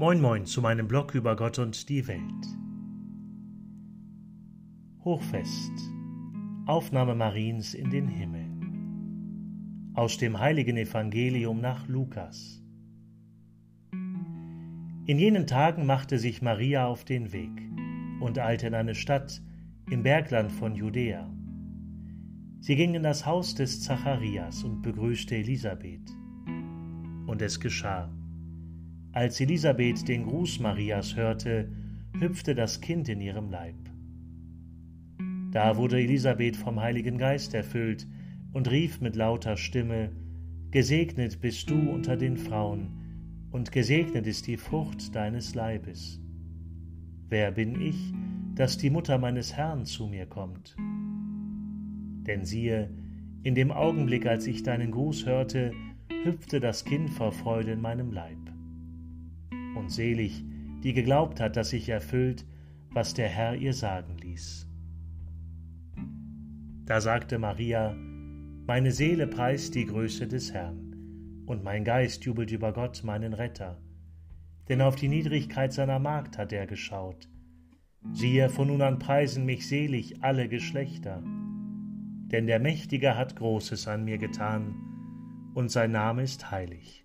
Moin Moin zu meinem Blog über Gott und die Welt. Hochfest. Aufnahme Mariens in den Himmel. Aus dem heiligen Evangelium nach Lukas. In jenen Tagen machte sich Maria auf den Weg und eilte in eine Stadt im Bergland von Judäa. Sie ging in das Haus des Zacharias und begrüßte Elisabeth. Und es geschah als Elisabeth den Gruß Marias hörte, hüpfte das Kind in ihrem Leib. Da wurde Elisabeth vom Heiligen Geist erfüllt und rief mit lauter Stimme, Gesegnet bist du unter den Frauen, und gesegnet ist die Frucht deines Leibes. Wer bin ich, dass die Mutter meines Herrn zu mir kommt? Denn siehe, in dem Augenblick, als ich deinen Gruß hörte, hüpfte das Kind vor Freude in meinem Leib und selig, die geglaubt hat, dass sich erfüllt, was der Herr ihr sagen ließ. Da sagte Maria, Meine Seele preist die Größe des Herrn, und mein Geist jubelt über Gott, meinen Retter. Denn auf die Niedrigkeit seiner Magd hat er geschaut. Siehe, von nun an preisen mich selig alle Geschlechter. Denn der Mächtige hat Großes an mir getan, und sein Name ist heilig.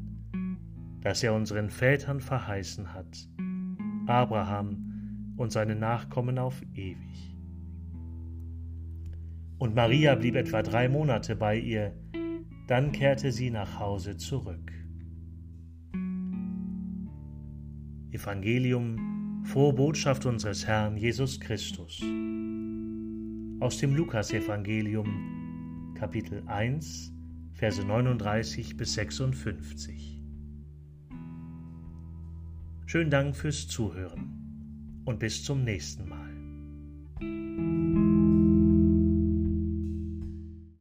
das er unseren Vätern verheißen hat, Abraham und seine Nachkommen auf ewig. Und Maria blieb etwa drei Monate bei ihr, dann kehrte sie nach Hause zurück. Evangelium, frohe Botschaft unseres Herrn Jesus Christus. Aus dem Lukasevangelium, Kapitel 1, Verse 39 bis 56. Schönen Dank fürs Zuhören und bis zum nächsten Mal.